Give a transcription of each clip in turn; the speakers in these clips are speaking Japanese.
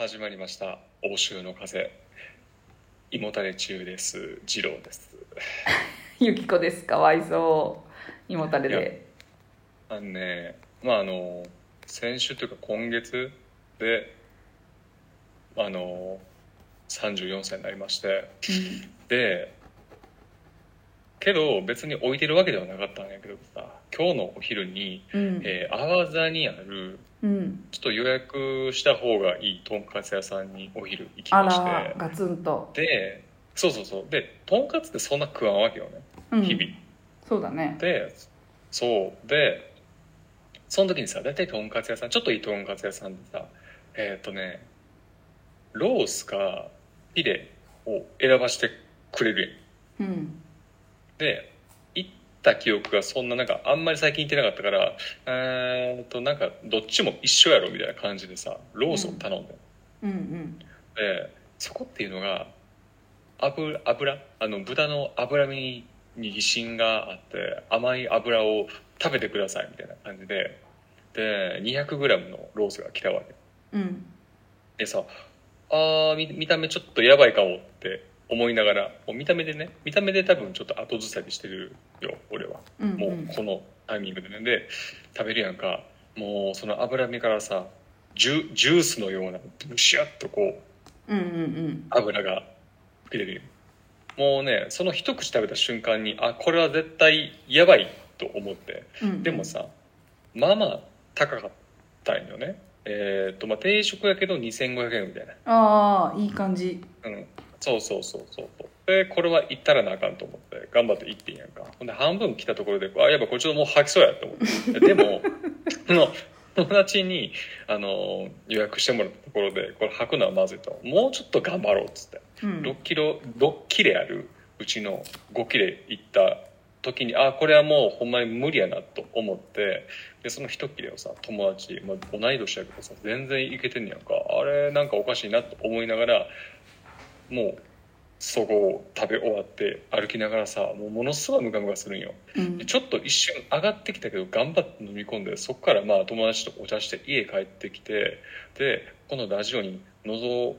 始まりました。欧州の風。胃もたれ中です。二郎です。ゆきこです。かわいそう。胃もたれであのねまああの先週というか今月であの34歳になりまして。でけど別に置いてるわけではなかったんやけどさ今日のお昼に、うん。えー、阿波座にあるうん。ちょっと予約した方がいいとんかつ屋さんにお昼行きあまして。らガツンと。でそうそうそう。でとんかつってそんな食わんわけよね。うん。日々、そうだね。でそう。でその時にさ大体とんかつ屋さんちょっといいとんかつ屋さんでさえっ、とねロースかフィレを選ばしてくれるやん。うん。でた記憶がそんななんかあんまり最近行ってなかったからえーっとなんかどっちも一緒やろみたいな感じでさロースを頼んで、うん。うんでそこっていうのが油油？あの豚の脂身に疑心があって甘い油を食べてくださいみたいな感じでで 200g のロースが来たわけ。うん。でさあー見見た目ちょっとやばいかもって思いながらもう見た目でね見た目で多分ちょっと後ずさりしてるよ俺は。うんもうこのタイミングでね。で食べるやんか。もうその脂身からさジュジュースのようなブシュッとこううんうん油が吹き出る。よもうねその一口食べた瞬間にあこれは絶対やばいと思って。うんでもさまあまあ高かったんよね。えっ、とまあ定食やけど2500円みたいな。ああいい感じ。うんそうそうそうそうでこれは行ったらなあかんと思って頑張って行ってんやんか。ほんで半分来たところであやっぱこれちょっともう吐きそうやと思って。でもその友達にあの予約してもらったところでこれ吐くのはまずいと。もうちょっと頑張ろうっつって。うん。6キロ6切れあるうちの5切れいった時にあこれはもうほんまに無理やなと思ってでその1切れをさ友達、まあ、同い年やけどさ全然いけてんねやんか。あれなんかおかしいなと思いながらもうそこを食べ終わって歩きながらさもうものすごいムカムカするんよ。うん。でちょっと一瞬上がってきたけど頑張って飲み込んでそこからまあ友達とお茶して家帰ってきてでこのラジオに臨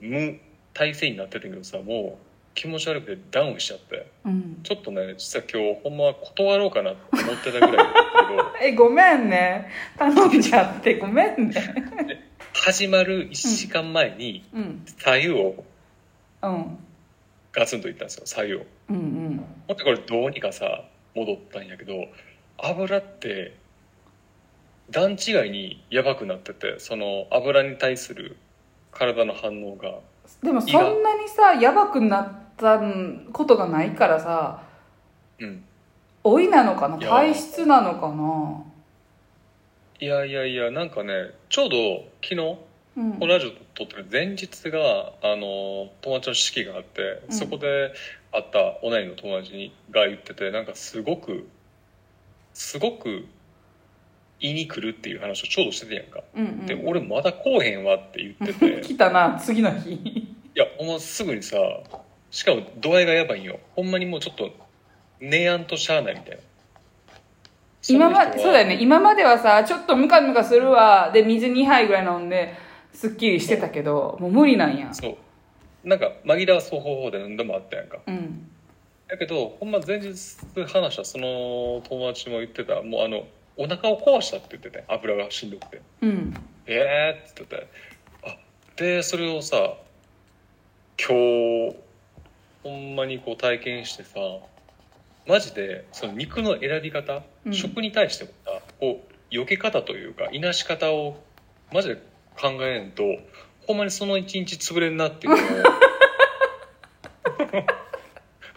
む体制になってたけどさもう気持ち悪くてダウンしちゃって。うん。ちょっとね実は今日ほんまは断ろうかなと思ってたぐらいだけど。えごめんね。頼んじゃってごめんね。始まる1時間前にうん。左右をうん。ガツンといったんですよ左右を。うんうん。ほんでこれどうにかさ戻ったんやけど油って段違いにやばくなっててその油に対する体の反応がでもそんなにさやばくなったことがないからさうん。老いなのかないや。体質なのかな。いやいやいやなんかねちょうど昨日うんこのラジオ撮ってる前日があの友達の式があって、うん。そこで会った同いの友達にが言っててなんかすごくすごく胃に来るっていう話をちょうどしててやんか、うんうんで俺まだ来おへんわって言ってて。来たな次の日。いやほんますぐにさしかも度合いがやばいんよ。ほんまにもうちょっと寝やんとしゃあないみたいな。今まそうだよね。今まではさちょっとムカムカするわ。で水2杯ぐらい飲んですっきりしてたけどもう無理なんや。そう。なんか紛らわす方法で何でもあったやんか。うん。だけどほんま前日話したその友達も言ってた。もうあのお腹を壊したって言ってて油がしんどくて。うん「ええー」って言っててあでそれをさ今日ほんまにこう体験してさマジでその肉の選び方、うん。食に対してもさこう避け方というかいなし方をマジで考えんとほんまにその一日潰れんなっていうのを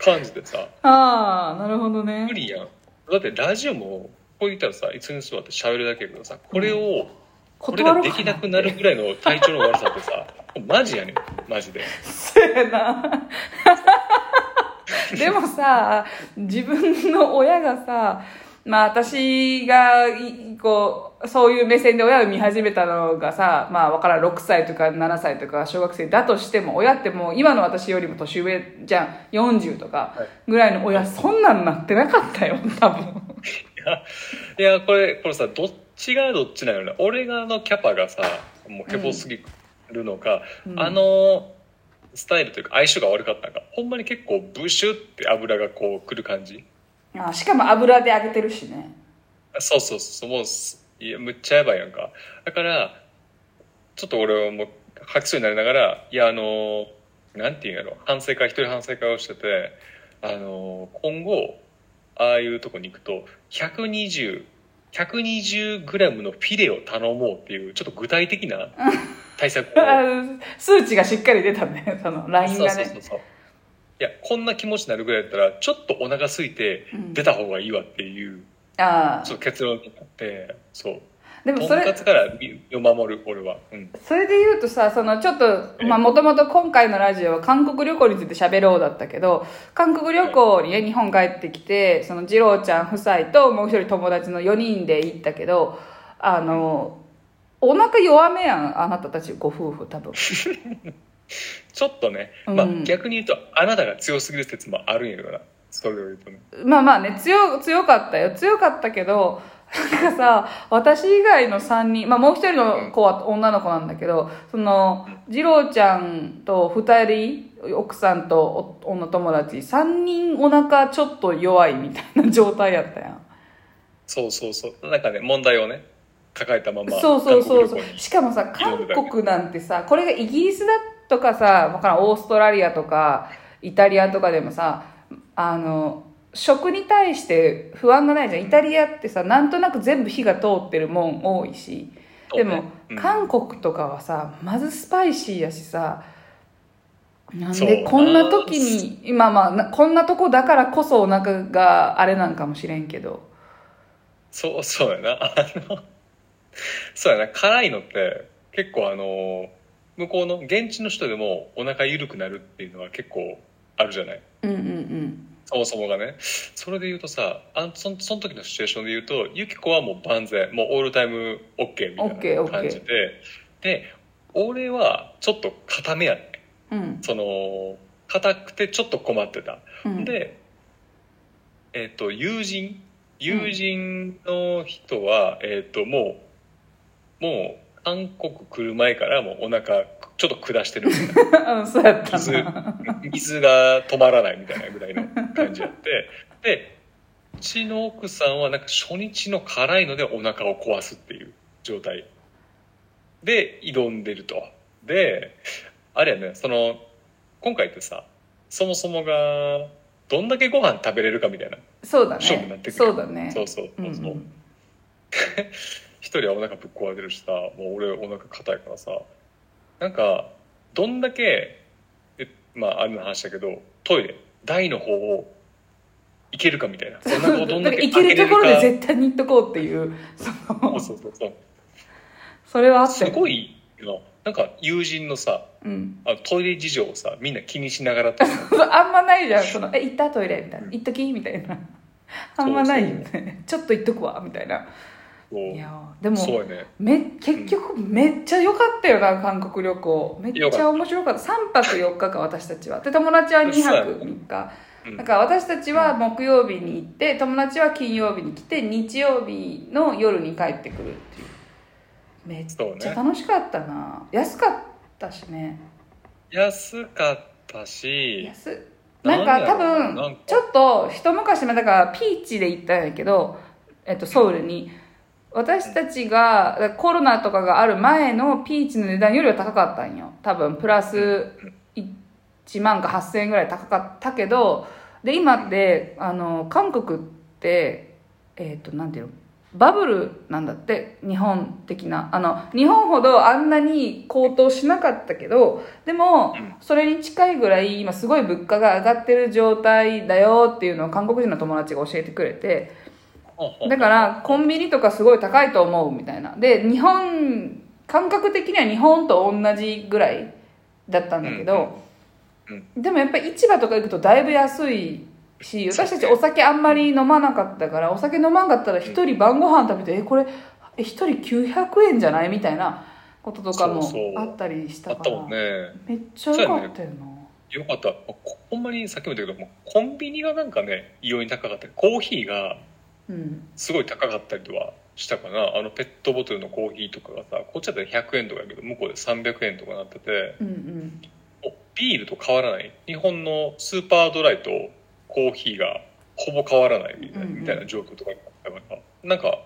感じてさ。ああなるほどね。無理やん。だってラジオもこう言ったらさいつに座って喋るだけやけどさこれを、これ断ろうができなくなるぐらいの体調の悪さってさマジやねん。マジで。そうやな。でもさ自分の親がさまあ私がいこうそういう目線で親を見始めたのがさまあわからん6歳とか7歳とか小学生だとしても親ってもう今の私よりも年上じゃん。40とかぐらいの親そんなんなってなかったよ多分。いやこれこれさどっちがどっちなのね。俺がのキャパがさもうヘボすぎるのか、うん。あのスタイルというか相性が悪かったのかほんまに結構ブシュって油がこうくる感じ。あしかも油で揚げてるしね。そうそうそうもうすいやむっちゃやばいやんか。だからちょっと俺はもう吐きそうになりながらいやあのなんていうんやろ。反省会一人反省会をしててあの今後ああいうとこに行くと120 120グラムのフィレを頼もうっていうちょっと具体的な対策を。あ数値がしっかり出たね。そのラインそうがねそうそうそう。いやこんな気持ちになるぐらいだったらちょっとお腹空いてうん。出た方がいいわっていう、あそう結論になってそう。でもそれから身を守る俺は。うん。それで言うとさそのちょっとまあもともと今回のラジオは韓国旅行について喋ろうだったけど韓国旅行にね日本帰ってきてその次郎ちゃん夫妻ともう一人友達の4人で行ったけどあのお腹弱めやんあなたたちご夫婦多分。ちょっとね、うん。まあ、逆に言うとあなたが強すぎる説もあるんやけどなそれを言うとね。まあまあね強強かったよ。強かったけどなんかさ私以外の3人、まあ、もう一人の子は女の子なんだけどその次郎ちゃんと2人奥さんとお女友達3人お腹ちょっと弱いみたいな状態やったやん。そうそうそう。なんかね問題をね抱えたままそうそうそうそう。しかもさ韓国なんてさこれがイギリスだとかさわからんオーストラリアとかイタリアとかでもさあの食に対して不安がないじゃん。イタリアってさなんとなく全部火が通ってるもん多いし。でも、韓国とかはさまずスパイシーやしさなんでこんな時に今まあなこんなとこだからこそお腹があれなんかもしれんけど。そうそうやな。あの そうやな。辛いのって結構あの向こうの現地の人でもお腹緩くなるっていうのは結構あるじゃない。うんうんうんそもそもがね。それで言うとさあそその時のシチュエーションで言うとユキコはもう万全。もうオールタイム OK みたいな感じで。で俺はちょっと固めやねうん。その硬くてちょっと困ってた。うん。で、えっ、と、友人、友人の人は、えっ、と、もう、もう、韓国来る前からもうお腹、ちょっと下してるみたいな。うんそうやった水な、水が止まらないみたいなぐらいの感じやって、で、うちの奥さんはなんか初日の辛いのでお腹を壊すっていう状態で挑んでると。で、あれやね、その、今回ってさ、そもそもが、どんだけご飯食べれるかみたいなそうだ勝負になってねくる。そうだねそうそうそうそう。うんうん 一人はお腹ぶっ壊れてるしさもう俺お腹硬いからさなんかどんだけえまああるの話だけどトイレ台の方を行けるかみたいな。お腹をどんだけ行けるところで絶対に行っとこうっていうそかのそうそうそうそれはあったすよごいよなんか友人のさうん。トイレ事情をさみんな気にしながら あんまないじゃん。その「え行った？トイレ」みたいな「行っとき」みたいな。あんまないよね。ちょっと行っとくわ。みたいないやでもそうやね。め結局めっちゃ良かったよな韓国旅行。めっちゃ面白かった。3泊4日か私たちは。で友達は2泊3日。うん。だから私たちは木曜日に行って友達は金曜日に来て日曜日の夜に帰ってくるっていう。めっちゃ楽しかったな。安かったしね。安かったし安。いな。んか多分ちょっと一昔前だからピーチで行ったんやけど、えっと、ソウルに私たちがコロナとかがある前のピーチの値段よりは高かったんよ。多分プラス1万か8000円ぐらい高かったけどで今ってあの韓国ってえっ、となんていうの？バブルなんだって日本的な。あの日本ほどあんなに高騰しなかったけどでもそれに近いぐらい今すごい物価が上がってる状態だよっていうのを韓国人の友達が教えてくれてだからコンビニとかすごい高いと思うみたいな。で日本感覚的には日本と同じぐらいだったんだけど、でもやっぱり市場とか行くとだいぶ安いし私たちお酒あんまり飲まなかったからお酒飲まんかったら一人晩ご飯食べてえこれえ一人900円じゃないみたいなこととかもそうそう。あったりしたから。あったもんね。めっちゃ良かったよな、よかった。こほんまにさっきも言ったけどもコンビニがなんかね異様に高かった。りコーヒーがうんすごい高かったりとはしたかな。あのペットボトルのコーヒーとかがさこっちだったら100円とかやけど向こうで300円とかなっててうんうん。おビールと変わらない。日本のスーパードライとコーヒーがほぼ変わらないみたいな,、たいな状況とかだったから。なんか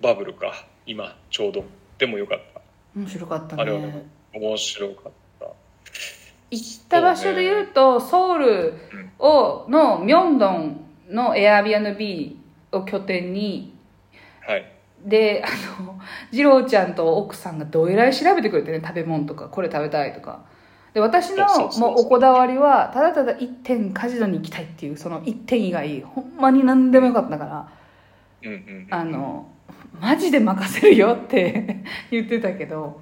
バブルか。今ちょうど。でもよかっ面白かったあれはねた面白かった。行った場所で言うとソウルをのミョンドンの Airbnb を拠点にはい。であの二郎ちゃんと奥さんがどえらい調べてくれてね食べ物とかこれ食べたいとか。で私のもうおこだわりはただただ一点カジノに行きたいっていうその一点以外ほんまに何でもよかったから。うんうんあのマジで任せるよって 言ってたけど。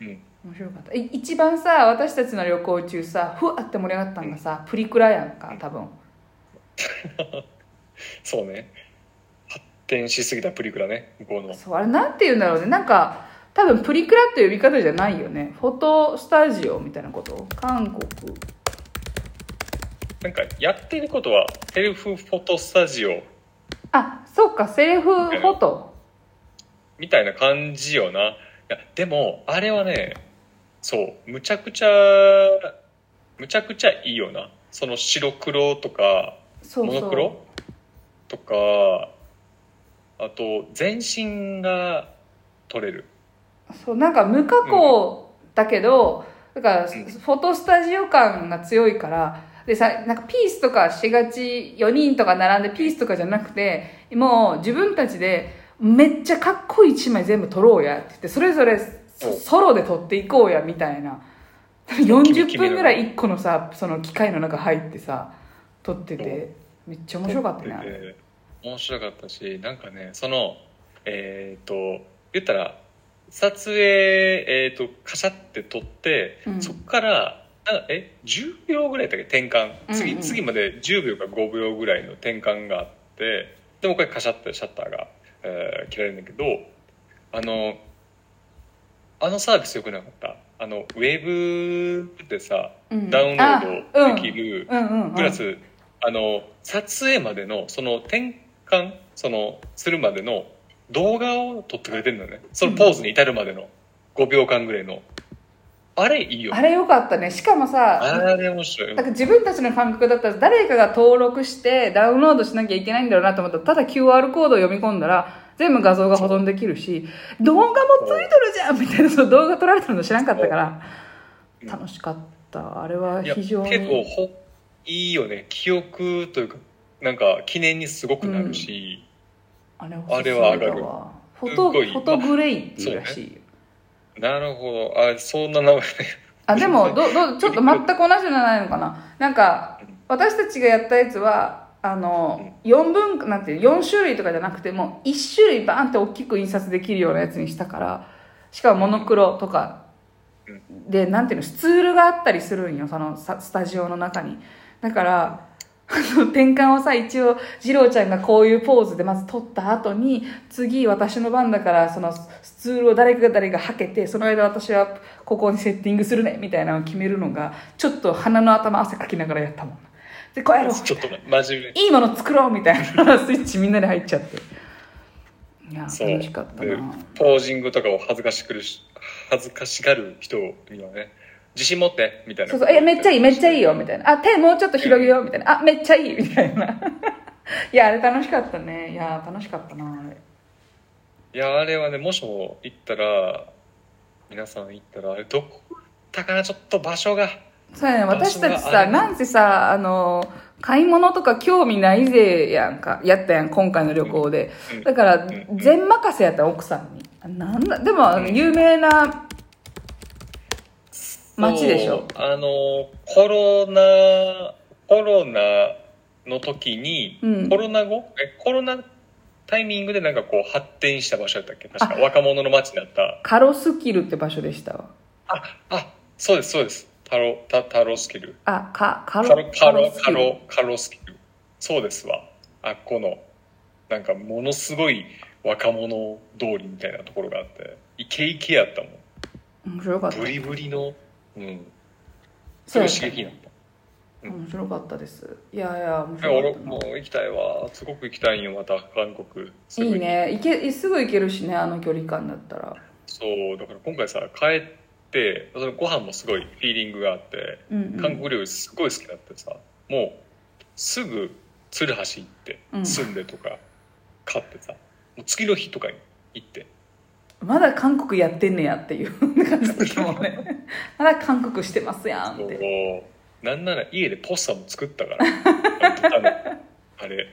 うん。面白かった。い一番さ私たちの旅行中さふわって盛り上がったのがさプリクラやんか多分 そうね。発展しすぎたプリクラね。向こうの。そうあれなんて言うんだろうね。なんか多分プリクラって呼び方じゃないよね。フォトスタジオみたいなこと？韓国。なんかやってることはセルフフォトスタジオ。あそうかセルフフォト。みたいな感じよな。いやでもあれはねそうむちゃくちゃむちゃくちゃいいよな。その白黒とかそうそう。モノクロとかあと全身が撮れる。そうなんか無加工だけど、だからん。フォトスタジオ感が強いからでさなんかピースとかしがち4人とか並んでピースとかじゃなくてもう自分たちでめっちゃかっこいい1枚全部撮ろうやって言ってそれぞれソロで撮っていこうやみたいな。40分ぐらい1個のさその機械の中入ってさ撮っててめっちゃ面白かったねあれ。で面白かったしなんかねそのえっ、と言ったら撮影えっ、とカシャって撮って、うん。そこからなんかえ10秒ぐらいだっけ転換。次,、うんうん。次まで10秒か5秒ぐらいの転換があってでもう一回カシャってシャッターが、えー切られるんだけどあのあのサービスよくなかった？あのウェブでさうん。ダウンロードできる、プラス、あの撮影までのその転換そのするまでの動画を撮ってくれてるんだよねそのポーズに至るまでの5秒間ぐらいの。あれいいよあれよかったね。しかもさあれ面白い。だから自分たちの感覚だったら誰かが登録してダウンロードしなきゃいけないんだろうなと思ったらただ QR コードを読み込んだら全部画像が保存できるし動画もついとるじゃんみたいなその動画撮られてるの知らんかったから。うん。楽しかった。あれは非常結構いいよね。記憶というかなんか記念にすごくなるし、あれあれは上がる。フォトフォトグレイっていうらしいよ。なるほど。あそんな名前あでもどどちょっと全く同じのないのかな。なんか私たちがやったやつはあの4分なんていう4種類とかじゃなくてもう1種類バーンって大きく印刷できるようなやつにしたからしかもモノクロとかでなんていうのスツールがあったりするんよそのさスタジオの中にだから 転換をさ一応二郎ちゃんがこういうポーズでまず撮った後に次私の番だからそのスツールを誰かが誰がはけてその間私はここにセッティングするねみたいなのを決めるのがちょっと鼻の頭汗かきながらやったもん。でこうやろうちょっと真面目。いいもの作ろうみたいな スイッチみんなで入っちゃって。いや楽しかったでなポージングとかを恥ずかしくるし恥ずかしがる人にはね自信持って？みたいな。そうそう、え、めっちゃいい、めっちゃいいよ、みたいな。あ、手もうちょっと広げよう、みたいな。あ、めっちゃいい、みたいな。いや、あれ楽しかったね。いや、楽しかったな、あれ。いやあれはねもしも行ったら皆さん行ったらあれどこ？だかなちょっと場所が。そうやね、私たちさ、なんせさ、あの、買い物とか興味ないぜやんか、やったやん、今回の旅行で。うん。だからん、全任せやった奥さんに。あなんだ、でも、有名な街でしょ？あのコロナコロナの時に、うん。コロナ後？えコロナタイミングでなんかこう発展した場所だったっけ？確か若者の街になった。カロスキルって場所でした？わ。ああそうですそうです。タロタタロスキル。あ、か、カカロ、ロカロカロカロスキル。そうですわ。あっこのなんかものすごい若者通りみたいなところがあって。イケイケやったもん。面白かった。ブリブリのうん。すごい刺激になったうん。面白かったです。いやいや面白かったもう行きたいわ。すごく行きたいんよまた韓国。いいね。行けすぐ行けるしねあの距離感だったら。そう。だから今回さ帰ってそのご飯もすごいフィーリングがあってうんうん。韓国料理すごい好きだってさもうすぐ鶴橋行ってうん。住んでとか買ってさ、もう次の日とかに行ってまだ韓国やってんねやっていう。感じだったもんね。まだ韓国してますやんっそてうなんなら家でポスターも作ったから。あれ。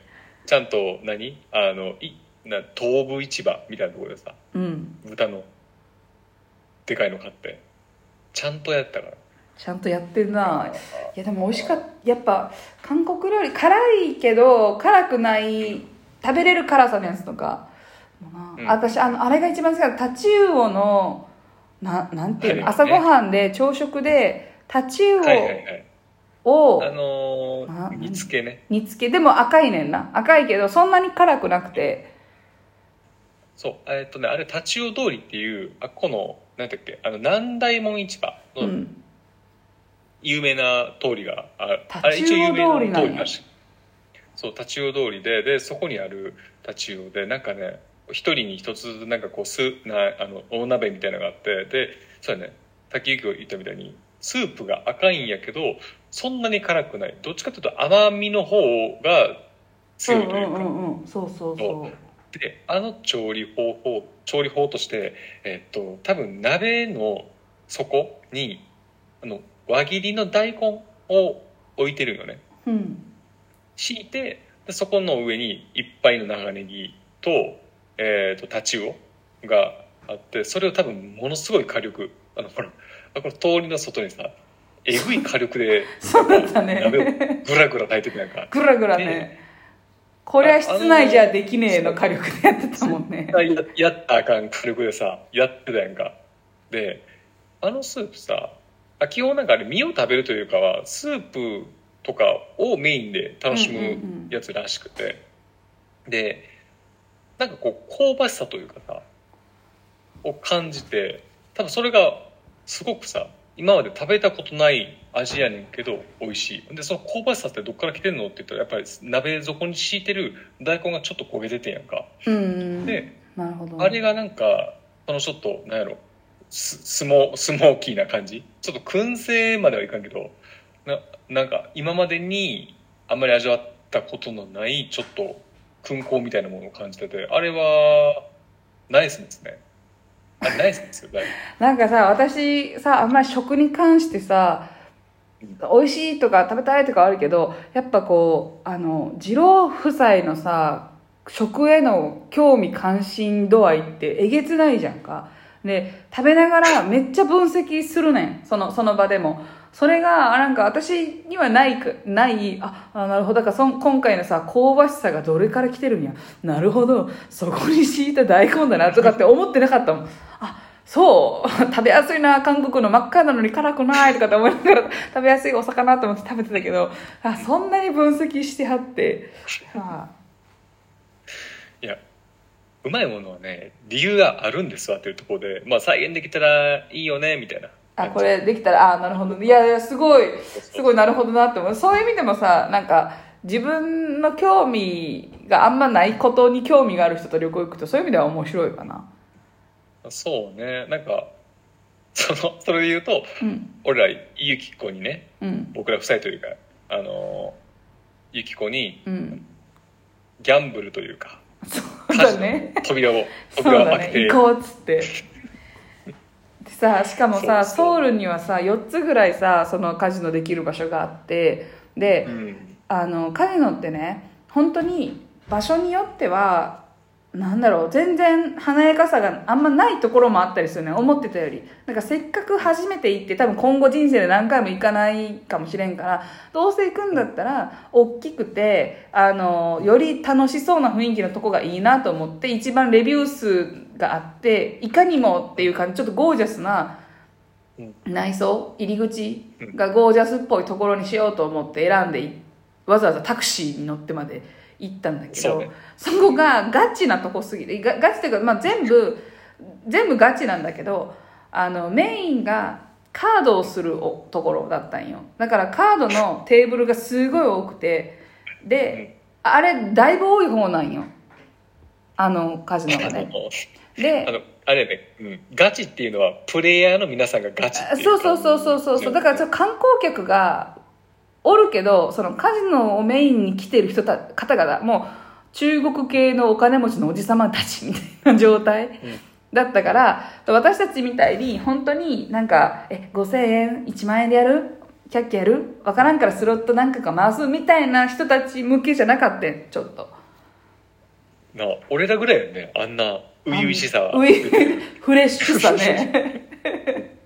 ちゃんと何？あのいな東武市場みたいなところでさ。うん。豚の。でかいの買って。ちゃんとやったから。ちゃんとやってんな。いやでも美味しかったやっぱ韓国料理辛いけど辛くない食べれる辛さのやつとかな。うん。私あのあれが一番好きだタチウオのななんていうの、はい朝ごはんで朝食でタチウはいはいはい。オをあのあー煮付けね。煮つけ。でも赤いねんな。赤いけどそんなに辛くなくて。そうえっとねあれ立ち寄通りっていうあこのなんだっけあの南大門市場のうん。有名な通りがある、あれ立ち寄一応有名通りな通りらしい。そう立ち寄通りででそこにある立ち寄でなんかね一人に一つなんかこうすなあの大鍋みたいなのがあってでそうやね。滝行が言ったみたいにスープが赤いんやけどそんなに辛くない。どっちかというと甘みの方が強いというか、うんうんうんうん。そうそうそう。であの調理方法調理法として、えっと多分鍋の底にあの輪切りの大根を置いてるよね。うん。敷いてでそこの上にいっぱいの長ネギと,、えー、とタチウオがあってそれを多分ものすごい火力あのほらあこの通りの外にさえぐい火力で そうだった鍋をねグラグラ炊いてくなんか。ぐらぐらね。これは室内じゃできねえの火力でやってたもんね。ややったらあかん火力でさやってたやんか。であのスープさあ基本なんかあれ身を食べるというかはスープとかをメインで楽しうんうんうむん。やつらしくて、でなんかこう香ばしさというかさを感じて多分それがすごくさ今まで食べたことない味やねんけど美味しい。でその香ばしさってどっから来てんのって言ったらやっぱり鍋底に敷いてる大根がちょっと焦げ出てんやんか。でなるほど。あれがなんかそのちょっとなんやろススモスモーキーな感じ。ちょっと燻製まではいかんけどななんか今までにあんまり味わったことのないちょっと燻香みたいなものを感じててあれはナイスですね。あれナイスですよなんかさ私さあんまり食に関してさ美味しいとか食べたいとかあるけどやっぱこうあの二郎夫妻のさ食への興味関心度合いってえげつないじゃんか。で食べながらめっちゃ分析するねん。そのその場でもそれがあなんか私にはないくないああなるほど。だからそん今回のさ香ばしさがどれから来てるんや。なるほど。そこに敷いた大根だなとかって思ってなかったもん。あそう。食べやすいな。韓国の真っ赤なのに辛くないとかって思いながら食べやすいお魚と思って食べてたけど。あそんなに分析してはって。あ。いやうまいものはね理由があるんですわっていうところで、まあ、再現できたらいいよねみたいなあこれできたらあなるほど。いやいやすごいすごいなるほどなって思う。そういう意味でもさなんか自分の興味があんまないことに興味がある人と旅行行くとそういう意味では面白いかな。そうね。なんか そのそれで言うとうん。俺らゆきこにねうん。僕ら夫妻というかあのゆきこにうん。ギャンブルというかそうだね。扉をそう扉を開けて、だね行こうっつってでさしかもさソウルにはさ4つぐらいさそのカジノできる場所があってで、うん。あのカジノってね本当に場所によってはなんだろう全然華やかさがあんまないところもあったりするね思ってたより。なんかせっかく初めて行って多分今後人生で何回も行かないかもしれんからどうせ行くんだったら大きくてあのより楽しそうな雰囲気のとこがいいなと思って一番レビュー数があっていかにもっていう感じちょっとゴージャスなうん。内装入り口がゴージャスっぽいところにしようと思って選んでいわざわざタクシーに乗ってまで行ったんだけどそうね。そこがガチなとこすぎてガガチっていうか、まあ、全部全部ガチなんだけどあのメインがカードをするおところだったんよ。だからカードのテーブルがすごい多くてであれだいぶ多い方なんよあのカジノがね。であのあれね、うん、ガチっていうのはプレイヤーの皆さんがガチっていう。そうそうそうそうそうそう。だからちょ観光客がおるけどそのカジノをメインに来てる人た方々もう中国系のお金持ちのおじさまたちみたいな状態、だったから私たちみたいに本当になんかえ5000円1万円でやる？キャッキャやる？わからんからスロットなんかが回すみたいな人たち向けじゃなかったちょっとな俺らぐらいよね。あんな初々しさ。うい フレッシュさね。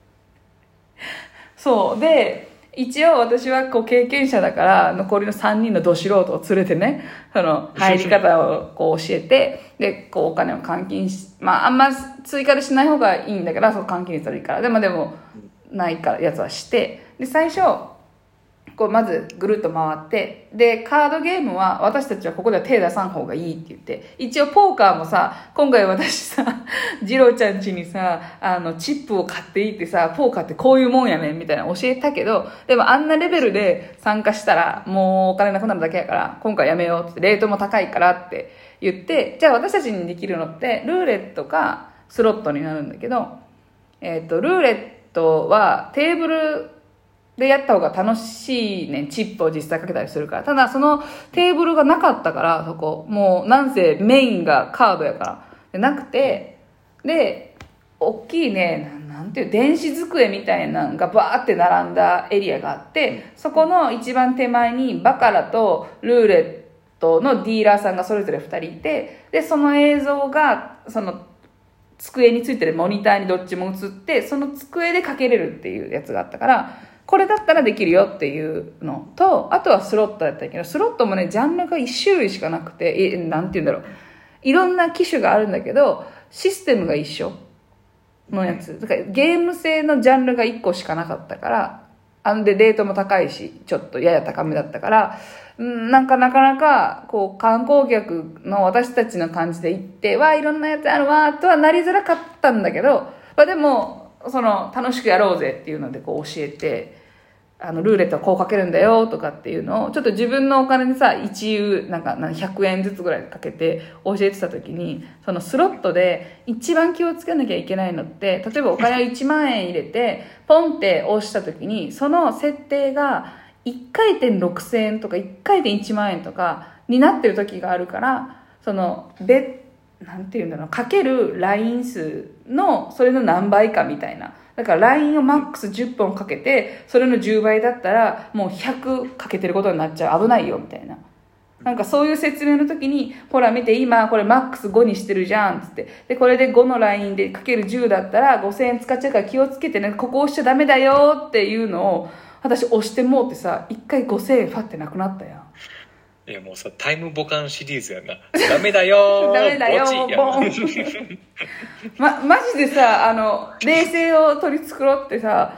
そう。で一応私はこう経験者だから残りの3人のど素人を連れてねその入り方をこう教えてでこうお金を換金しまああんま追加でしない方がいいんだけどそう換金率悪いから。でもでもないからやつはして。で最初こうまずぐるっと回ってでカードゲームは私たちはここでは手出さん方がいいって言って一応ポーカーもさ今回私さ 次郎ちゃん家にさあのチップを買っていいってさポーカーってこういうもんやねんみたいな教えたけどでもあんなレベルで参加したらもうお金なくなるだけやから今回やめようってレートも高いからって言ってじゃあ私たちにできるのってルーレットかスロットになるんだけど、えっとルーレットはテーブルでやった方が楽しいねチップを実際かけたりするから。ただそのテーブルがなかったから、そこ。もうなんせメインがカードやから。でなくて、で、大きいね、なんていう、電子机みたいなのがバーって並んだエリアがあって、そこの一番手前にバカラとルーレットのディーラーさんがそれぞれ2人いて、で、その映像が、その机についてるモニターにどっちも映ってその机でかけれるっていうやつがあったからこれだったらできるよっていうの。とあとはスロットやったけどスロットもねジャンルが1種類しかなくてえなんて言うんだろう。いろんな機種があるんだけどシステムが一緒のやつ。だからゲーム性のジャンルが1個しかなかったからあんでレートも高いしちょっとやや高めだったからうんなんかなかなかこう観光客の私たちの感じで行ってわあいろんなやつあるわとはなりづらかったんだけど、まあ、でもその楽しくやろうぜっていうのでこう教えてあのルーレットはこうかけるんだよとかっていうのをちょっと自分のお金でさ一遊なんか100円ずつぐらいかけて教えてた時にそのスロットで一番気をつけなきゃいけないのって例えばお金を1万円入れてポンって押した時にその設定が1回転6000円とか1回転1万円とかになってる時があるからその別なんていうんだろう。かけるライン数のそれの何倍かみたいな。だからラインをマックス10本かけてそれの10倍だったらもう100かけてることになっちゃう。危ないよみたいな。なんかそういう説明の時にほら見て今これマックス5にしてるじゃんつって。でこれで5のラインでかける10だったら5000円使っちゃうから気をつけてねここ押しちゃダメだよっていうのを私押してもうってさ1回5000円ファってなくなったやん。いやもうさタイムボカンシリーズやな。ダメだよー ダメだよーボン。ま、マジでさ、あの、冷静を取り繕ってさ、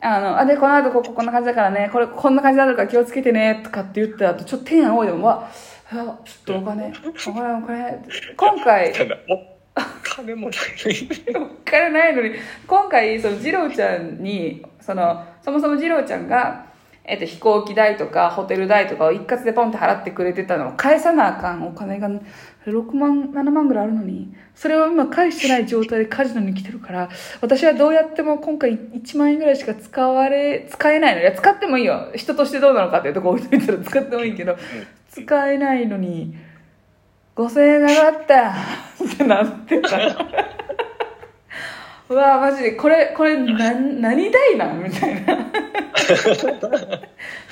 あの、あ、で、この後こここんな感じだからね、これこんな感じになるから気をつけてね、とかって言った後、ちょっと天多いでも、わ、あちょっとお金、お金、お金、今回、金もないのに。お金ないのに、今回、その、次郎ちゃんに、その、そもそも次郎ちゃんが、えっと、飛行機代とかホテル代とかを一括でポンって払ってくれてたのを返さなあかんお金が6万7万ぐらいあるのにそれを今返してない状態でカジノに来てるから私はどうやっても今回1万円ぐらいしか使われ使えないの。いや使ってもいいよ。人としてどうなのかっていうとこ置いといたら使ってもいいけど使えないのに5000円上がったってなってた。うわマジでこれこれ何何代なん？みたいな。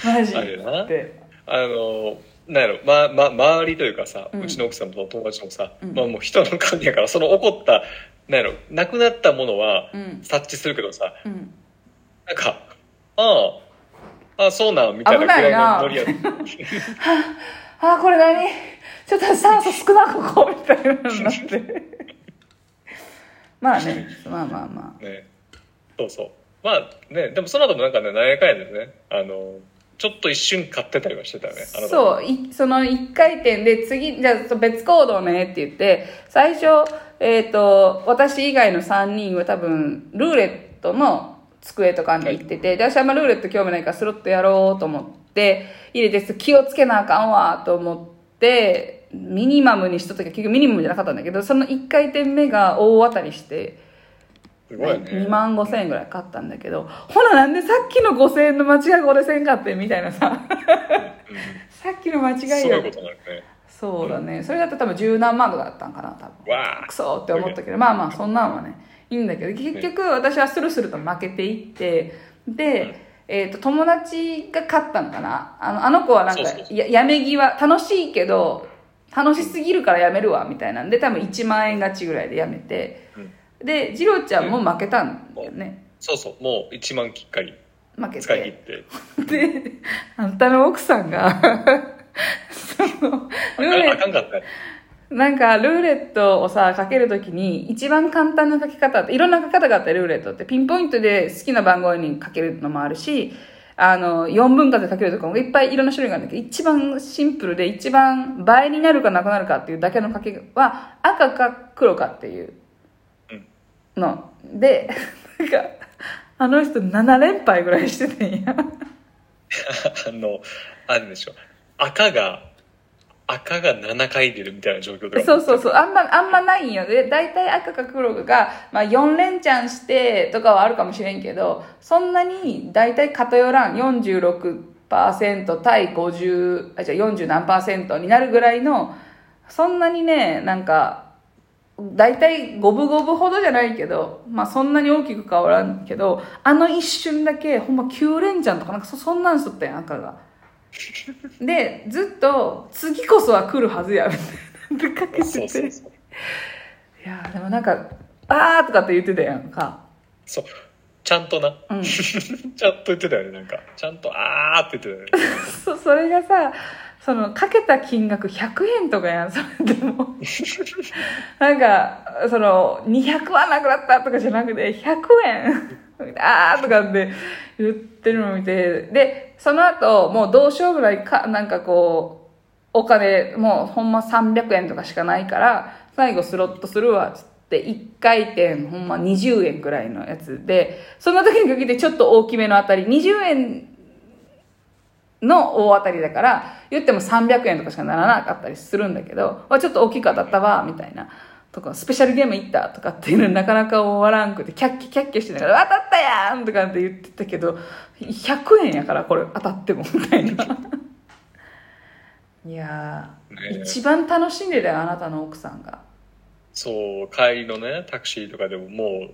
マジあれな。ってあのなんやろ、まま、周りというかさ、ううんちの奥さんと友達もさ、うん。まあもう人の感じやからその起こったなんやろなくなったものはうん。察知するけどさうん。なんかあああそうなんみたいなぐらいのノリやったあこれ何？ちょっと酸素少なここみたいなのになってまあね まあまあまね。そうそう。まあねでもその後もなんかね何やかんやでねあのちょっと一瞬買ってたりはしてたよねそういその1回転で次じゃあ別行動ねって言って最初えっ、と私以外の3人は多分ルーレットの机とかに行ってて、で、私はあんまルーレット興味ないからスロットやろうと思って、入れて気をつけなあかんわと思って、ミニマムにしとったけど、結局ミニマムじゃなかったんだけど、その1回転目が大当たりして、すごいね。2万5千円ぐらい買ったんだけど、ほななんでさっきの5千円の間違いこれせんかってみたいなさ、さっきの間違いやすごいことになるね。そうだね。それだと多分十何万とかだったんかな、多分。わあ。クソって思ったけど、まあまあ、そんなんはね、いいんだけど、結局私はスルスルと負けていって、で、えっ、と、友達が勝ったのかな。あの、あの子はなんかややめ際、楽しいけど、楽しすぎるからやめるわ、みたいなんで、多分1万円勝ちぐらいでやめて、うん。で、ジローちゃんも負けたんだよね。そうそうもう1万きっかり負け使い切って。て。で、あんたの奥さんが、その、ルーレットなんか、ルーレットをさ、かけるときに、一番簡単な書き方って、いろんな書き方があって、ルーレットって、ピンポイントで好きな番号にかけるのもあるし、あの、4分割でかけるとかもいっぱいいろんな種類があるんだけど、一番シンプルで、一番倍になるかなくなるかっていうだけの書きは、赤か黒かっていうの。で、なんか、あの人7連敗ぐらいしててんや。あのあるでしょ赤が赤が7回出るみたいな状況とかそうそうそう。あんま、あんまないんよ。で、大体赤か黒が、まあ4連チャンしてとかはあるかもしれんけど、そんなに大体偏らん46%対50、あ、じゃあ40何パーセントになるぐらいの、そんなにね、なんか、大体五分五分ほどじゃないけど、まあそんなに大きく変わらんけど、あの一瞬だけ、ほんま9連チャンとかなんかそそんなんしとったやん、赤が。で、ずっと、次こそは来るはずや、みたいな。かけてて。いやーでもなんか、あーとかって言ってたやんか。そうちゃんとなうん。ちゃんと言ってたよねなんかちゃんとあーって言ってたよね そ、それがさ、その、かけた金額100円とかやん、それでも。なんか、その、200はなくなったとかじゃなくて、100円あーとかって言ってるのを見て、で、その後、もうどうしようぐらいか、なんかこう、お金、もうほんま300円とかしかないから、最後スロットするわ、つって、1回転ほんま20円くらいのやつで、その時に限ってちょっと大きめの当たり、20円の大当たりだから、言っても300円とかしかならなかったりするんだけど、ちょっと大きく当たったわ、みたいな。とか、スペシャルゲーム行ったとかっていうのなかなか終わらんくて、キャッキャキャッキャしてながら、当たったやんとかって言ってたけど、100円やからこれ当たっても、みたいな。いやー、ねえ一番楽しんでたよ、あなたの奥さんが。そう帰りのねタクシーとかでもも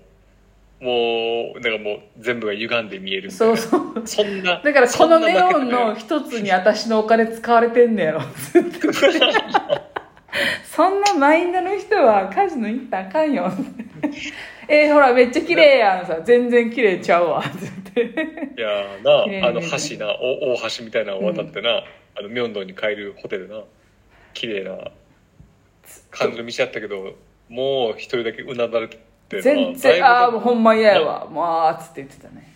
うもうだからもう全部が歪んで見えるみたいそうなそう。そんなだからこのネオンの一つに私のお金使われてんねやろ。そんなマインドの人はカジノ行ったらあかんよ。えーほらめっちゃ綺麗やんさ。全然綺麗ちゃうわ。って。いやなあの橋なお大橋みたいなのを渡ってな、あの明洞に帰るホテルな綺麗な感じの店やったけどもう一人だけうなだれてな全然、ああ、もうほんま嫌やわ。もうっつって言ってたね。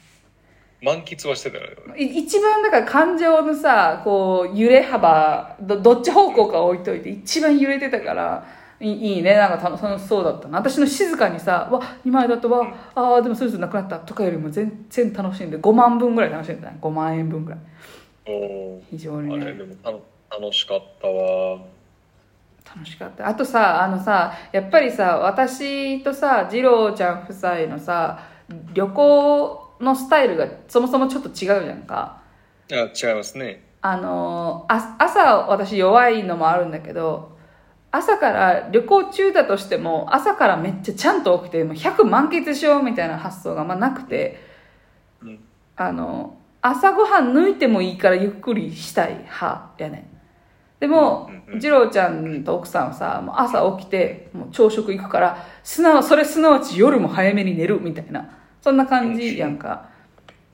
満喫はしてたよ。一番だから感情のさこう揺れ幅どどっち方向か置いといて一番揺れてたからいいね。なんか楽楽しそうだったな。私の静かにさ「わ2枚だったわあーでもそろそろなくなった」とかよりも全然楽しんで5万分ぐらい楽しんでたね。5万円分ぐらい。お非常にね。あれでも楽しかったわ。楽しかった。あとさあのさやっぱりさ私とさ二郎ちゃん夫妻のさ旅行のスタイルがそもそもちょっと違うじゃんか。あ違いますね。あのあ朝私弱いのもあるんだけど朝から旅行中だとしても朝からめっちゃちゃんと起きてもう100満喫しようみたいな発想がまあなくてうん。あの朝ごはん抜いてもいいからゆっくりしたい派やねん。でも次郎ちゃんと奥さんはさもう朝起きてもう朝食行くからすなわそれすなわち夜も早めに寝るみたいなそんな感じやんか、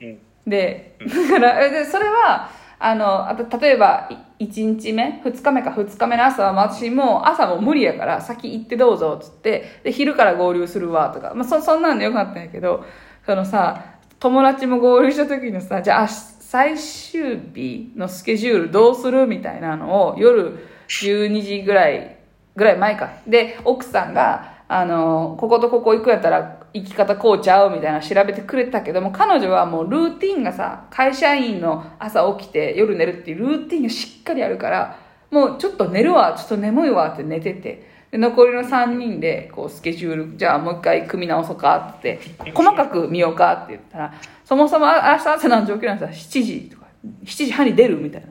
うんで、だから、えでそれは、あの、あと、例えば、い1日目 ?2 日目か2日目の朝は、まあ私もう朝もう無理やから、先行ってどうぞ、つって、で、昼から合流するわ、とか、まあそ、そんなんでよかったんやけど、そのさ、友達も合流した時のさ、じゃあ、あ最終日のスケジュールどうする？みたいなのを、夜12時ぐらい、ぐらい前か。で、奥さんが、あの、こことここ行くやったら、生き方こうちゃうみたいなの調べてくれたけども、彼女はもうルーティンがさ、会社員の朝起きて夜寝るっていうルーティンがしっかりあるから、もうちょっと寝るわ、ちょっと眠いわって寝てて、で残りの3人でこうスケジュール、じゃあもう一回組み直そうかって細かく見ようかって言ったら、そもそもあ明日朝何時起きるんですか ?7 時とか、7時半に出るみたいな。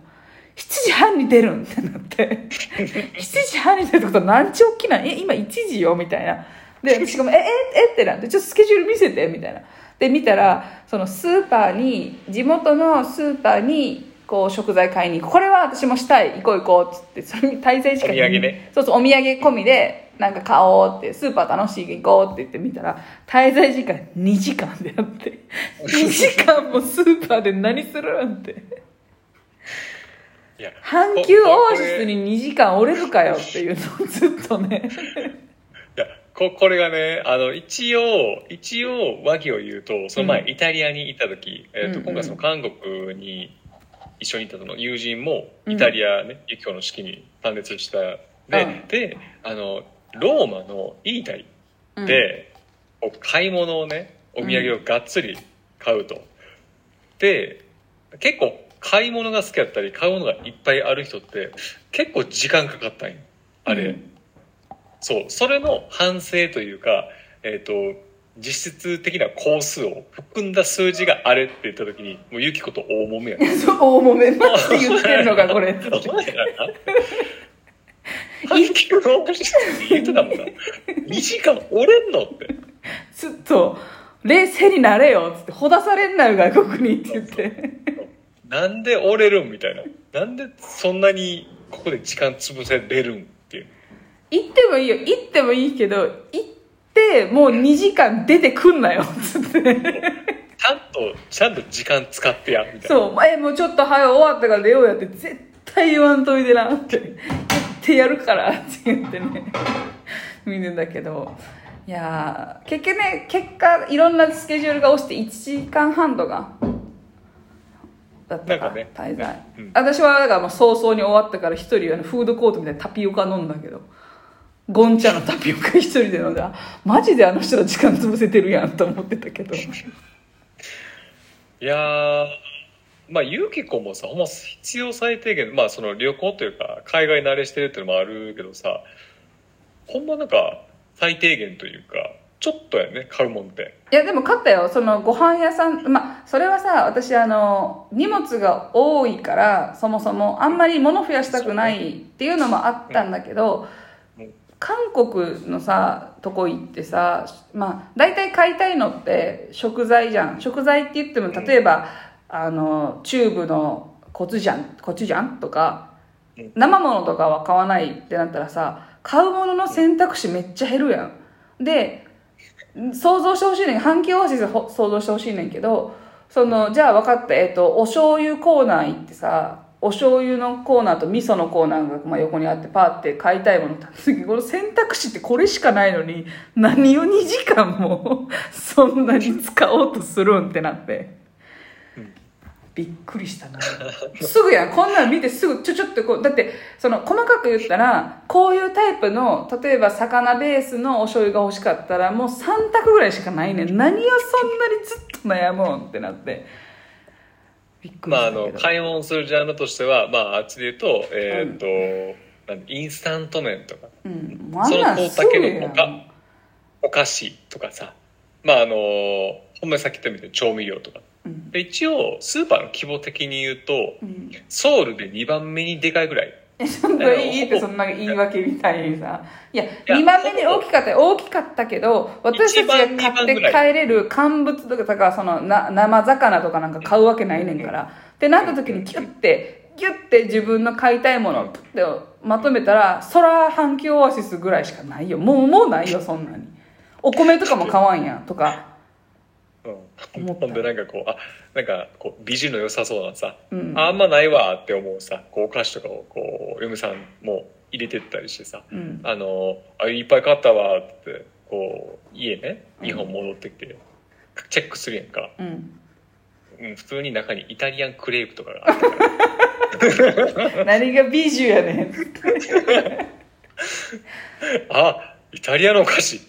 7時半に出るんってなって、7時半に出るってことは何時起きないえ、今1時よみたいな。で、私がもう、え、え、え？ってなって、ちょっとスケジュール見せてみたいな。で、見たら、そのスーパーに、地元のスーパーに、こう食材買いに行く。これは私もしたい。行こう行こうっつって、それに滞在時間お土産ね。そうそう、お土産込みで、なんか買おうって、スーパー楽しい行こうって言って見たら、滞在時間2時間であって、2時間もスーパーで何するんって。阪急オアシスに2時間折れるかよっていうのをずっとね。いやここれがねあの一応一応和議を言うとその前、うん。イタリアに行った時、えーとうんうん。今回その韓国に一緒に行ったその友人もイタリアね、ユキコの式に参列したで,、うん。であのローマのイータリうん。で、こう買い物をねお土産をがっつり買うと、で結構買い物が好きだったり買うものがいっぱいある人って結構時間かかったんよ。あれ、うん。そう。それの反省というかえっ、と実質的な工数を含んだ数字があれって言った時にもうユキコと大揉めやね そう、大揉めなって言ってるのか、これ。お前らな。阪急オアシスに言ってたもんな。2時間折れんのって。ずっと、冷静になれよ、つって、ほだされんなよ、外国にって言って。なんで折れるんみたいななんでそんなにここで時間潰せれるんっていう行ってもいいよ、行ってもいいけど、行って、もう2時間出てくんなよ、つって。ちゃんとちゃんと時間使ってやみたいなそう、え、もうちょっと早い終わったから出ようやって、絶対言わんといてな、って。言ってやるから、って言ってね。見るんだけど。いやー結局ね、結果、いろんなスケジュールが押して1時間半とか。だったか。ね。滞在、うん。私はだからもう早々に終わったから一人あのフードコートみたいなタピオカ飲んだけど。ゴンチャのタピオカ一人で飲んであマジであの人ら時間潰せてるやんと思ってたけど。いやーまあユキコもさほんま必要最低限まあその旅行というか海外慣れしてるっていうのもあるけどさほんまなんか最低限というかちょっとやね買うもんって。いやでも買ったよ。そのご飯屋さんまあそれはさ私あの荷物が多いからそもそもあんまり物増やしたくないっていうのもあったんだけど、うん。韓国のさとこ行ってさまあ大体買いたいのって食材じゃん。食材って言っても例えば、あのチューブのコチュジャンコチュジャンとかうん。生ものとかは買わないってなったらさ買うものの選択肢めっちゃ減るやん。で想像してほしいねん。反響オアシスほ想像してほしいねんけどそのじゃあ分かった、えっとお醤油コーナー行ってさお醤油のコーナーと味噌のコーナーがまあ横にあってパーって買いたいもの次この選択肢ってこれしかないのに何を2時間も そんなに使おうとするんってなって。びっくりしたな。すぐやん。こんなん見てすぐちょちょっとこうだってその細かく言ったらこういうタイプの例えば魚ベースのお醤油が欲しかったらもう3択ぐらいしかないねん。何をそんなにずっと悩むんってなって。びっくりまああしたけど、の買い物するジャンルとしてはまああっちで言うとえっ、と、なんでインスタント麺とか。うん、そのぐやん。だけの他お菓子とかさ。まああのほんまにさっき言ったみたいに調味料とか。うんで一応スーパーの規模的に言うとうん。ソウルで2番目にでかいぐらい。えちょっといいってそんな言い訳みたいにさ。いやや2番目に大きかったよ大きかったけど私たちが買って帰れる乾物とかだからそのな生魚とかなんか買うわけないねんから。ってなった時にギュッてギュッて自分の買いたいものをプッてまとめたらそら阪急オアシスぐらいしかないよ。もうもうないよそんなに。お米とかも買わんやんとかうん。思ったほんでなんかこうあなんかこう美人の良さそうなさ、うん。ああんまないわって思うさこうお菓子とかをこう嫁さんも入れてったりしてさうん。あのあいっぱい買ったわってこう家ね日本戻ってきて、チェックするやんか、うん。うん、普通に中にイタリアンクレープとかがあったから何が美女やねん。あイタリアのお菓子。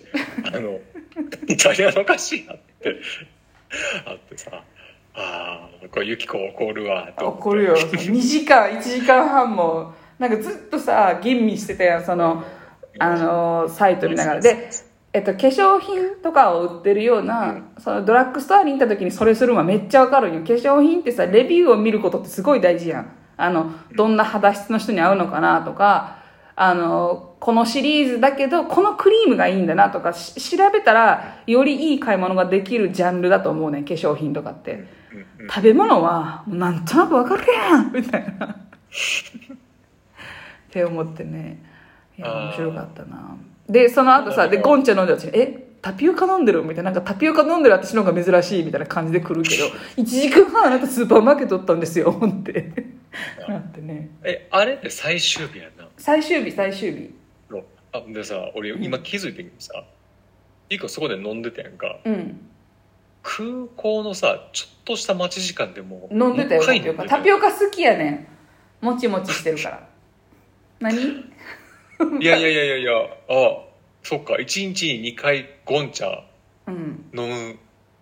あのイタリアの歌詞あって あってさああこれユキコ怒るわと怒るよ。2時間1時間半もなんかずっとさ吟味してたやんそのあのサイト見ながら。で、えっと、化粧品とかを売ってるような、そのドラッグストアに行った時にそれするのはめっちゃわかるんよ。化粧品ってさレビューを見ることってすごい大事やん。あのどんな肌質の人に合うのかなとかあのこのシリーズだけどこのクリームがいいんだなとかし調べたらよりいい買い物ができるジャンルだと思うね化粧品とかって、食べ物はなんとなくわかるやんみたいな。って思ってね。いや面白かったな。でその後さでゴンチャ飲んで私えタピオカ飲んでる？みたいな。なんかタピオカ飲んでる私の方が珍しいみたいな感じで来るけど 1時間半あなたスーパーマーケット行ったんですよって。なってね。えあれって最終日やな？最終日最終日。のあでさ俺今気づいてんけどさ一個そこで飲んでたやんか。うん。空港のさちょっとした待ち時間でもう飲んでたよタピオカタピオカ好きやねん。もちもちしてるから。何？いやいやいやいやいやあそっか。1日に2回ゴンチャうん。飲む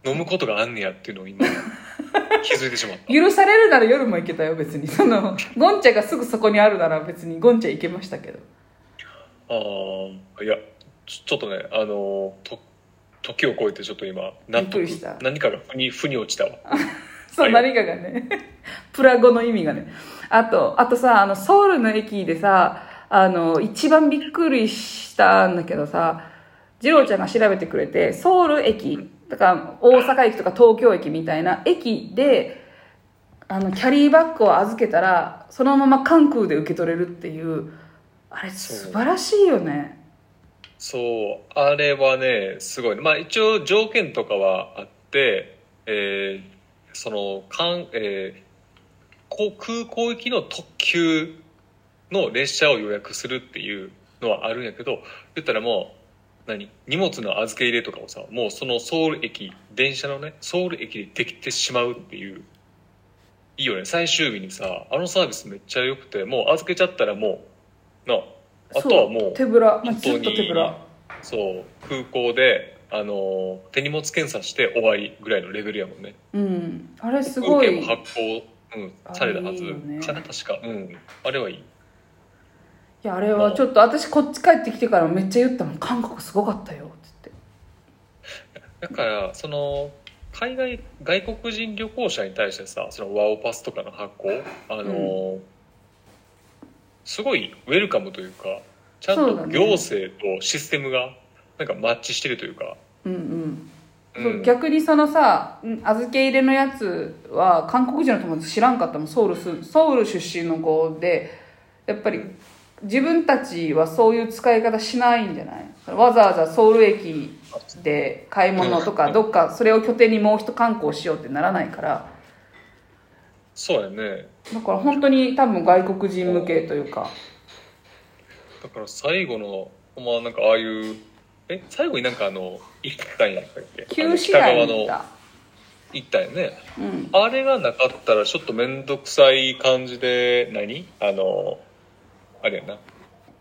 飲むことがあんねやっていうのを今 気づいてしまった。許されるなら夜も行けたよ別に。そのゴンチャがすぐそこにあるなら別にゴンチャ行けましたけどああいやちょちょっとねあのと時を超えてちょっと今納得びっくりした。何かが腑に腑に落ちたわ。そう、はい何かがね。プラ語の意味がね。あとあとさあのソウルの駅でさあの一番びっくりしたんだけどさ次郎ちゃんが調べてくれてソウル駅だから大阪駅とか東京駅みたいな駅であのキャリーバッグを預けたらそのまま関空で受け取れるっていうあれ素晴らしいよね。そうあれはねすごい。まあ一応条件とかはあってえーそのかん、えーこ空港行きの特急の列車を予約するっていうのはあるんやけど言ったらもう何荷物の預け入れとかをさもうそのソウル駅電車のねソウル駅でできてしまうっていういいよね。最終日にさあのサービスめっちゃ良くてもう預けちゃったらもうな。あとはもそう手ぶら、まあ、ずっと手ぶら。そう空港であの手荷物検査して終わりぐらいのレベルやもんね。うん。あれすごい。発行、うん、されたはず。かな確か。うん。あれはいい。いやあれはちょっと私こっち帰ってきてからめっちゃ言ったもん。韓国すごかったよ。っつって。だからその海外外国人旅行者に対してさそのワオパスとかの発行あの、すごいウェルカムというかちゃんと行政とシステムがなんかマッチしてるというか、うんうん。うん。そう逆にそのさうん預け入れのやつは韓国人の友達知らんかったもん。ソウルすソウル出身の子でやっぱり自分たちはそういう使い方しないんじゃない？わざわざソウル駅で買い物とかどっかそれを拠点にもう一観光しようってならないからそうやね。だから本当に多分外国人向けというか。だから最後のほんまなんかああいうえ最後になんかあの行ったんやったっけ？旧市街に行っのた。行ったよね。うん。あれがなかったらちょっと面倒くさい感じで何？あのあれやな。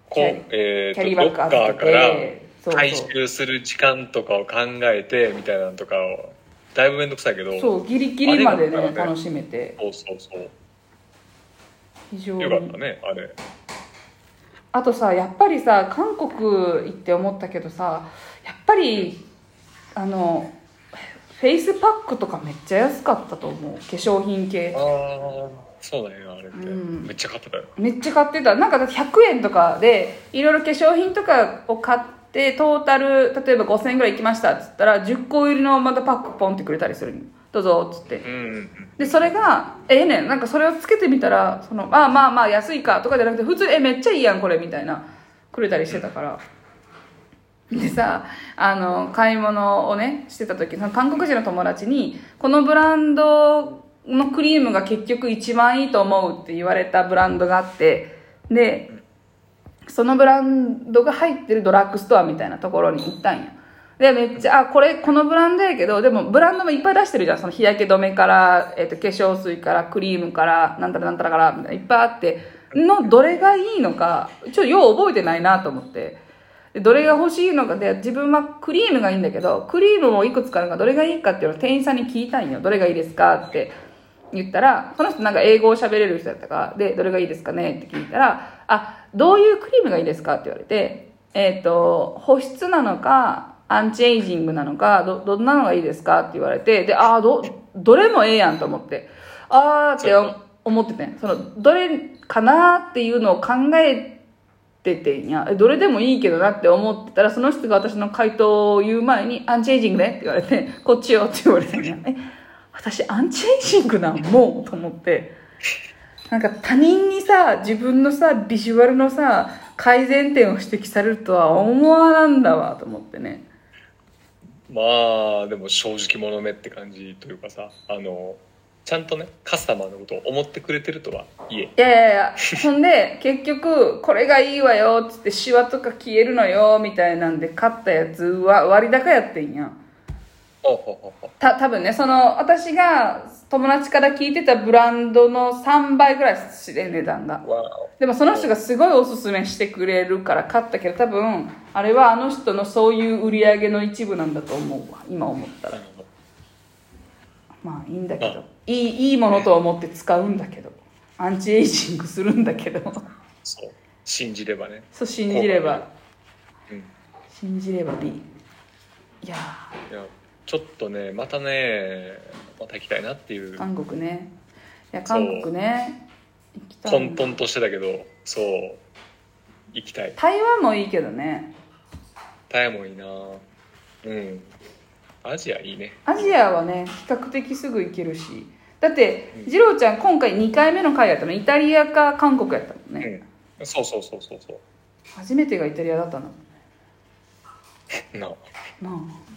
こうえーーとロッカーから回収する時間とかを考えてみたいなのとかをだいぶ面倒くさいけどそうそうギリギリまでねね楽しめて。そうそう非常に。よかったねあれ。あとさやっぱりさ韓国行って思ったけどさやっぱりあのフェイスパックとかめっちゃ安かったと思う。化粧品系。ああそうだよあれって、うん。めっちゃ買ってたよ。めっちゃ買ってた。なんかだって100円とかでいろいろ化粧品とかを買ってトータル例えば5000円ぐらい行きましたっつったら10個入りのまたパックポンってくれたりするの。どうぞっつって。でそれがええねん。なんかそれをつけてみたらそのあまあまあ安いかとかじゃなくて普通にえめっちゃいいやんこれみたいな。くれたりしてたから。でさあの買い物をねしてた時その韓国人の友達にこのブランドのクリームが結局一番いいと思うって言われたブランドがあって。でそのブランドが入ってるドラッグストアみたいなところに行ったんや。でめっちゃあこれこのブランドやけどでもブランドもいっぱい出してるじゃん。その日焼け止めから、えっと化粧水からクリームからなんたらなんたらからみたいないっぱいあって。のどれがいいのかちょっとよう覚えてないなと思って。でどれが欲しいのかで自分はクリームがいいんだけどクリームもいくつかあるからどれがいいかっていうのを店員さんに聞いたんよ。どれがいいですかって。言ったらその人なんか英語を喋れる人だったからでどれがいいですかね？って聞いたらあどういうクリームがいいですか？って言われてえっ、と保湿なのかアンチエイジングなのかどどんなのがいいですか？って言われてでああどどれもええやんと思ってああって思っててそのどれかなっていうのを考えててんや。えどれでもいいけどなって思ってたらその人が私の回答を言う前に「アンチエイジングね」って言われて「こっちよ」って言われてんや。え私アンチエイジングなんもうと思って。なんか他人にさ自分のさビジュアルのさ改善点を指摘されるとは思わなんだわと思ってね。まあでも正直者目って感じというかさあのちゃんとねカスタマーのことを思ってくれてるとはいえ。いやいやいやほんで結局これがいいわよっつってシワとか消えるのよみたいなんで買ったやつは割高やってんやほうほうほうほうた多分ねその私が友達から聞いてたブランドの3倍ぐらいして値段がでもその人がすごいおすすめしてくれるから買ったけど多分あれはあの人のそういう売り上げの一部なんだと思うわ。今思ったら。まあいいんだけど。いいいいものと思って使うんだけど。アンチエイジングするんだけど。そう。信じればね。そう信じれば。うん。信じれば B いやいやちょっとねまたねまた行きたいなっていう。ー韓国ね。いや韓国ね。行きたい混沌としてたけどそう。行きたい。台湾もいいけどね。タイもいいな。うん。アジアいいね。アジアはね比較的すぐ行けるし。だって二郎ちゃん今回2回目の回やったの。イタリアか韓国やったもんね、うん。そうそうそうそうそ初めてがイタリアだったの。う ななあ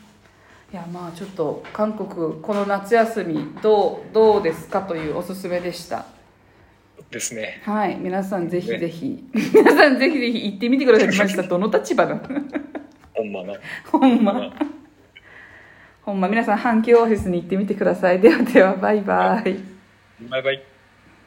いやまあちょっと韓国この夏休みどうどうですかというおすすめでした。ですね。はい皆さんぜひぜひ、皆さんぜひぜひ行ってみてくださいマジでどの立場なの？ほんまな。ほんま。ほんま皆さん阪急オフィスに行ってみてください。ではではバイバイ。バイバイ